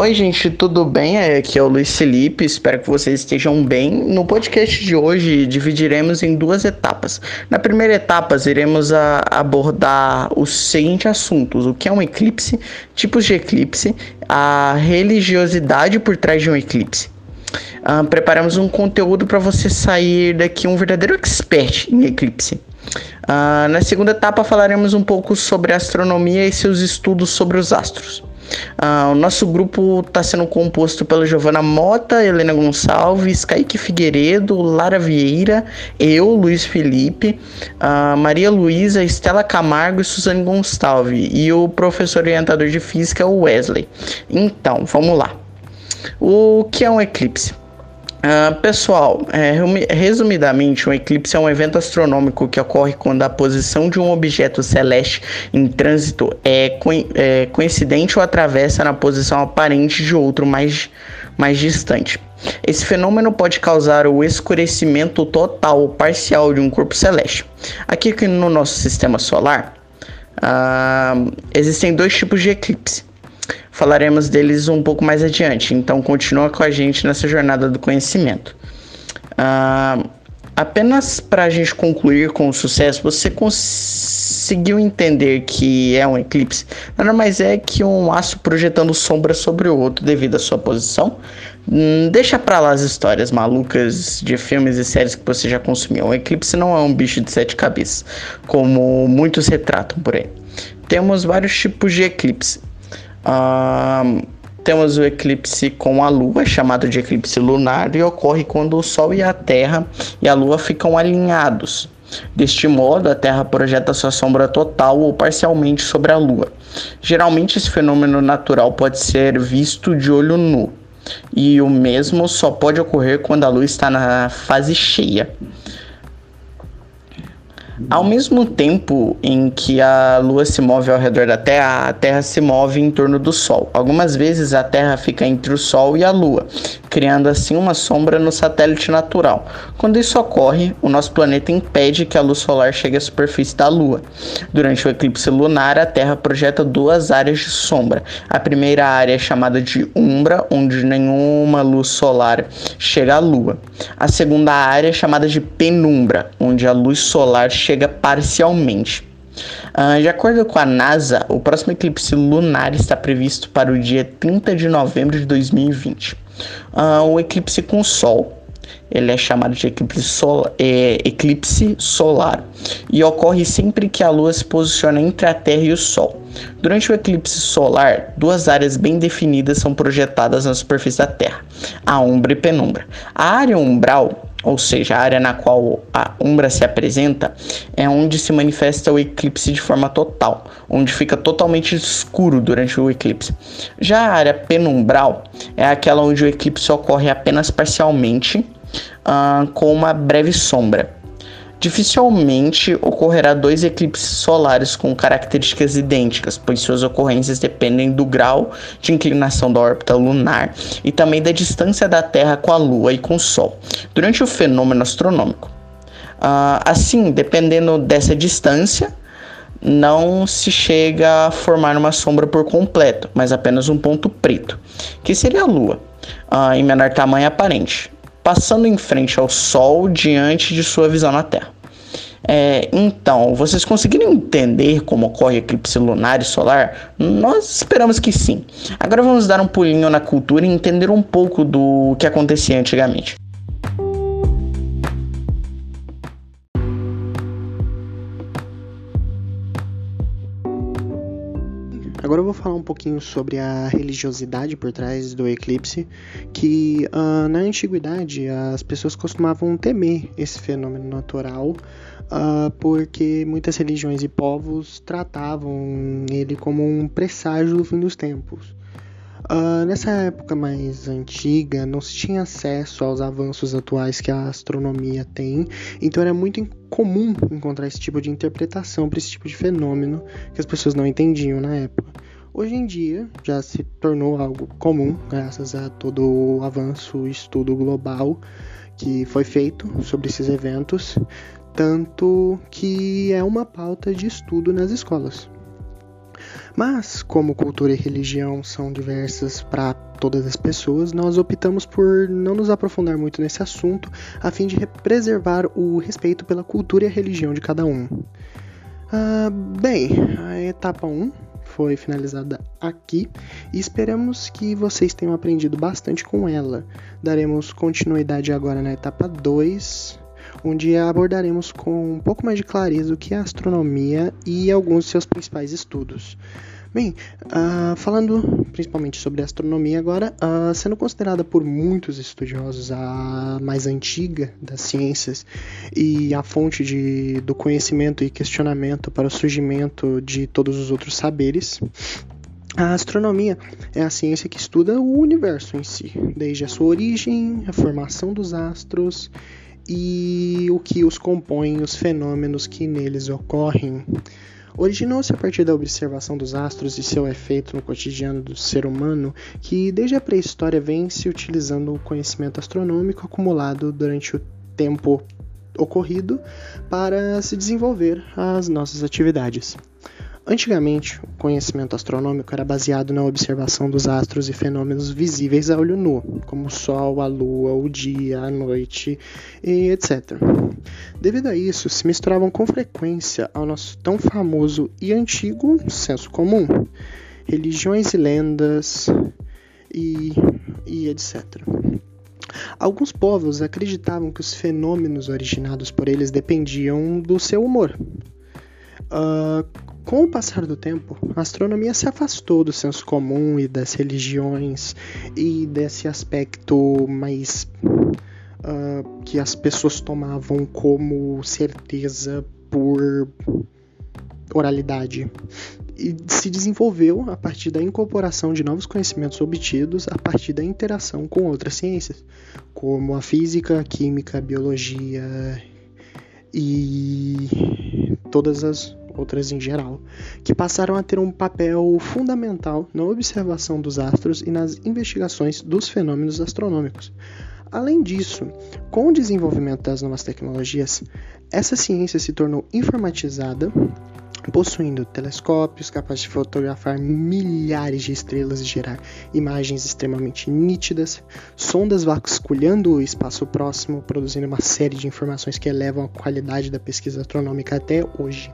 Oi, gente, tudo bem? Aqui é o Luiz Felipe, espero que vocês estejam bem. No podcast de hoje, dividiremos em duas etapas. Na primeira etapa, iremos abordar os seguintes assuntos: o que é um eclipse, tipos de eclipse, a religiosidade por trás de um eclipse. Uh, preparamos um conteúdo para você sair daqui um verdadeiro expert em eclipse. Uh, na segunda etapa falaremos um pouco sobre astronomia e seus estudos sobre os astros. Uh, o nosso grupo está sendo composto pela Giovana Mota, Helena Gonçalves, Kaique Figueiredo, Lara Vieira, eu, Luiz Felipe, uh, Maria Luísa, Estela Camargo e Suzane Gonçalves, e o professor orientador de física, o Wesley. Então, vamos lá. O que é um eclipse? Uh, pessoal, é, resumidamente, um eclipse é um evento astronômico que ocorre quando a posição de um objeto celeste em trânsito é, co é coincidente ou atravessa na posição aparente de outro mais, mais distante. Esse fenômeno pode causar o escurecimento total ou parcial de um corpo celeste. Aqui no nosso sistema solar, uh, existem dois tipos de eclipse Falaremos deles um pouco mais adiante, então continua com a gente nessa jornada do conhecimento. Uh, apenas para a gente concluir com o sucesso, você conseguiu entender que é um eclipse? Nada mais é que um aço projetando sombra sobre o outro devido à sua posição. Hum, deixa para lá as histórias malucas de filmes e séries que você já consumiu. Um eclipse não é um bicho de sete cabeças, como muitos retratam por aí. Temos vários tipos de eclipse. Temos o eclipse com a Lua, chamado de eclipse lunar, e ocorre quando o Sol e a Terra e a Lua ficam alinhados. Deste modo, a Terra projeta sua sombra total ou parcialmente sobre a Lua. Geralmente, esse fenômeno natural pode ser visto de olho nu, e o mesmo só pode ocorrer quando a Lua está na fase cheia. Ao mesmo tempo em que a Lua se move ao redor da Terra, a Terra se move em torno do Sol. Algumas vezes a Terra fica entre o Sol e a Lua, criando assim uma sombra no satélite natural. Quando isso ocorre, o nosso planeta impede que a luz solar chegue à superfície da Lua. Durante o eclipse lunar, a Terra projeta duas áreas de sombra. A primeira área é chamada de umbra, onde nenhuma luz solar chega à Lua. A segunda área é chamada de penumbra, onde a luz solar chega parcialmente. Uh, de acordo com a NASA, o próximo eclipse lunar está previsto para o dia 30 de novembro de 2020. Uh, ah, o eclipse com Sol ele é chamado de eclipse, sol, é, eclipse solar e ocorre sempre que a Lua se posiciona entre a Terra e o Sol. Durante o eclipse solar, duas áreas bem definidas são projetadas na superfície da Terra: a umbra e penumbra. A área umbral ou seja, a área na qual a umbra se apresenta, é onde se manifesta o eclipse de forma total, onde fica totalmente escuro durante o eclipse. Já a área penumbral é aquela onde o eclipse ocorre apenas parcialmente, uh, com uma breve sombra. Dificilmente ocorrerá dois eclipses solares com características idênticas, pois suas ocorrências dependem do grau de inclinação da órbita lunar e também da distância da Terra com a Lua e com o Sol, durante o fenômeno astronômico. Uh, assim, dependendo dessa distância, não se chega a formar uma sombra por completo, mas apenas um ponto preto, que seria a Lua, uh, em menor tamanho aparente passando em frente ao Sol diante de sua visão na Terra. É, então, vocês conseguiram entender como ocorre eclipse lunar e solar? Nós esperamos que sim. Agora vamos dar um pulinho na cultura e entender um pouco do que acontecia antigamente. Agora eu vou falar um pouquinho sobre a religiosidade por trás do eclipse, que uh, na antiguidade as pessoas costumavam temer esse fenômeno natural, uh, porque muitas religiões e povos tratavam ele como um presságio do fim dos tempos. Uh, nessa época mais antiga, não se tinha acesso aos avanços atuais que a astronomia tem, então era muito comum encontrar esse tipo de interpretação para esse tipo de fenômeno que as pessoas não entendiam na época. Hoje em dia já se tornou algo comum, graças a todo o avanço e estudo global que foi feito sobre esses eventos, tanto que é uma pauta de estudo nas escolas. Mas, como cultura e religião são diversas para todas as pessoas, nós optamos por não nos aprofundar muito nesse assunto, a fim de preservar o respeito pela cultura e a religião de cada um. Uh, bem, a etapa 1 foi finalizada aqui e esperamos que vocês tenham aprendido bastante com ela. Daremos continuidade agora na etapa 2, onde abordaremos com um pouco mais de clareza o que é astronomia e alguns de seus principais estudos. Bem, uh, falando principalmente sobre astronomia agora, uh, sendo considerada por muitos estudiosos a mais antiga das ciências e a fonte de, do conhecimento e questionamento para o surgimento de todos os outros saberes, a astronomia é a ciência que estuda o universo em si, desde a sua origem, a formação dos astros e o que os compõe, os fenômenos que neles ocorrem. Originou-se a partir da observação dos astros e seu efeito no cotidiano do ser humano, que desde a pré-história vem se utilizando o conhecimento astronômico acumulado durante o tempo ocorrido para se desenvolver as nossas atividades. Antigamente, o conhecimento astronômico era baseado na observação dos astros e fenômenos visíveis a olho nu, como o Sol, a Lua, o dia, a noite e etc. Devido a isso, se misturavam com frequência ao nosso tão famoso e antigo senso comum, religiões e lendas e, e etc. Alguns povos acreditavam que os fenômenos originados por eles dependiam do seu humor. Uh, com o passar do tempo, a astronomia se afastou do senso comum e das religiões e desse aspecto mais uh, que as pessoas tomavam como certeza por oralidade. E se desenvolveu a partir da incorporação de novos conhecimentos obtidos a partir da interação com outras ciências, como a física, a química, a biologia e todas as outras em geral, que passaram a ter um papel fundamental na observação dos astros e nas investigações dos fenômenos astronômicos. Além disso, com o desenvolvimento das novas tecnologias, essa ciência se tornou informatizada, possuindo telescópios capazes de fotografar milhares de estrelas e gerar imagens extremamente nítidas, sondas vasculhando o espaço próximo, produzindo uma série de informações que elevam a qualidade da pesquisa astronômica até hoje.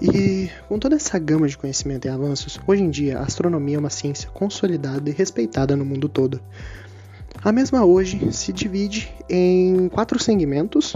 E com toda essa gama de conhecimento e avanços, hoje em dia a astronomia é uma ciência consolidada e respeitada no mundo todo. A mesma hoje se divide em quatro segmentos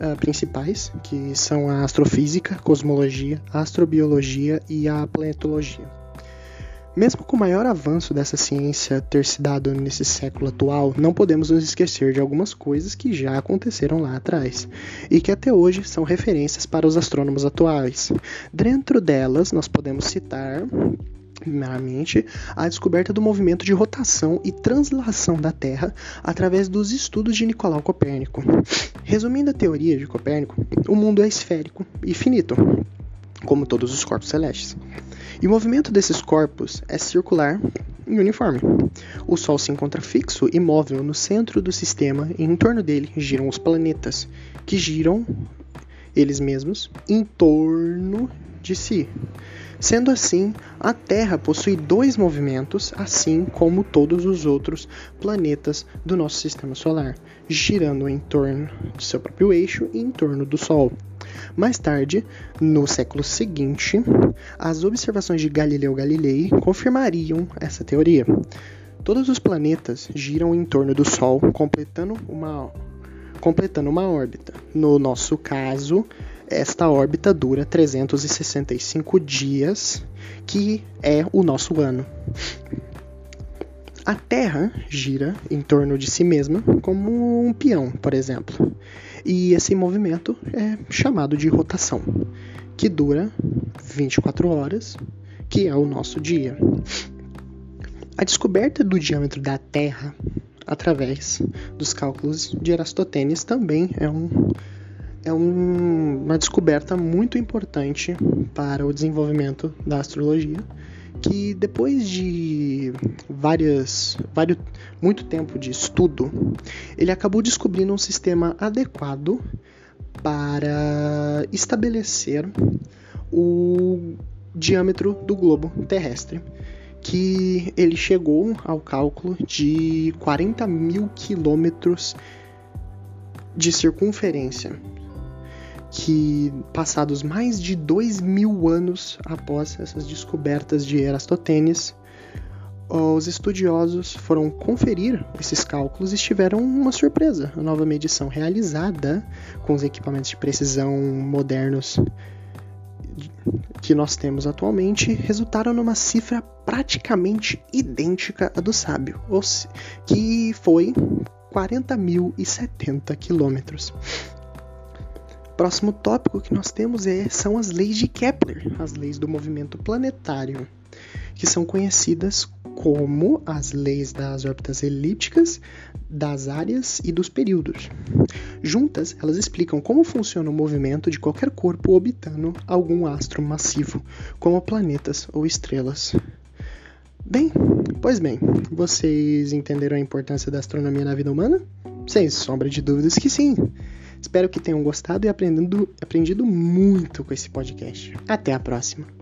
uh, principais, que são a astrofísica, cosmologia, astrobiologia e a planetologia. Mesmo com o maior avanço dessa ciência ter se dado nesse século atual, não podemos nos esquecer de algumas coisas que já aconteceram lá atrás e que até hoje são referências para os astrônomos atuais. Dentro delas, nós podemos citar primeiramente, a descoberta do movimento de rotação e translação da Terra através dos estudos de Nicolau Copérnico. Resumindo a teoria de Copérnico, o mundo é esférico e finito, como todos os corpos celestes. E o movimento desses corpos é circular e uniforme. O Sol se encontra fixo e móvel no centro do sistema e em torno dele giram os planetas, que giram eles mesmos em torno de si. Sendo assim, a Terra possui dois movimentos, assim como todos os outros planetas do nosso sistema solar, girando em torno de seu próprio eixo e em torno do Sol. Mais tarde, no século seguinte, as observações de Galileu Galilei confirmariam essa teoria. Todos os planetas giram em torno do Sol, completando uma, completando uma órbita. No nosso caso, esta órbita dura 365 dias, que é o nosso ano. A Terra gira em torno de si mesma como um peão, por exemplo. E esse movimento é chamado de rotação, que dura 24 horas, que é o nosso dia. A descoberta do diâmetro da Terra através dos cálculos de Eratóstenes também é, um, é um, uma descoberta muito importante para o desenvolvimento da astrologia que depois de várias, vários, muito tempo de estudo, ele acabou descobrindo um sistema adequado para estabelecer o, diâmetro do globo terrestre, que ele chegou ao cálculo de 40 mil quilômetros de circunferência, que passados mais de dois mil anos após essas descobertas de Eratosthenes, os estudiosos foram conferir esses cálculos e tiveram uma surpresa. A nova medição realizada com os equipamentos de precisão modernos que nós temos atualmente resultaram numa cifra praticamente idêntica à do sábio, que foi 40.070 quilômetros. Próximo tópico que nós temos é, são as leis de Kepler, as leis do movimento planetário, que são conhecidas como as leis das órbitas elípticas, das áreas e dos períodos. Juntas, elas explicam como funciona o movimento de qualquer corpo orbitando algum astro massivo, como planetas ou estrelas. Bem, pois bem, vocês entenderam a importância da astronomia na vida humana? Sem sombra de dúvidas que sim. Espero que tenham gostado e aprendido, muito com esse podcast. Até a próxima!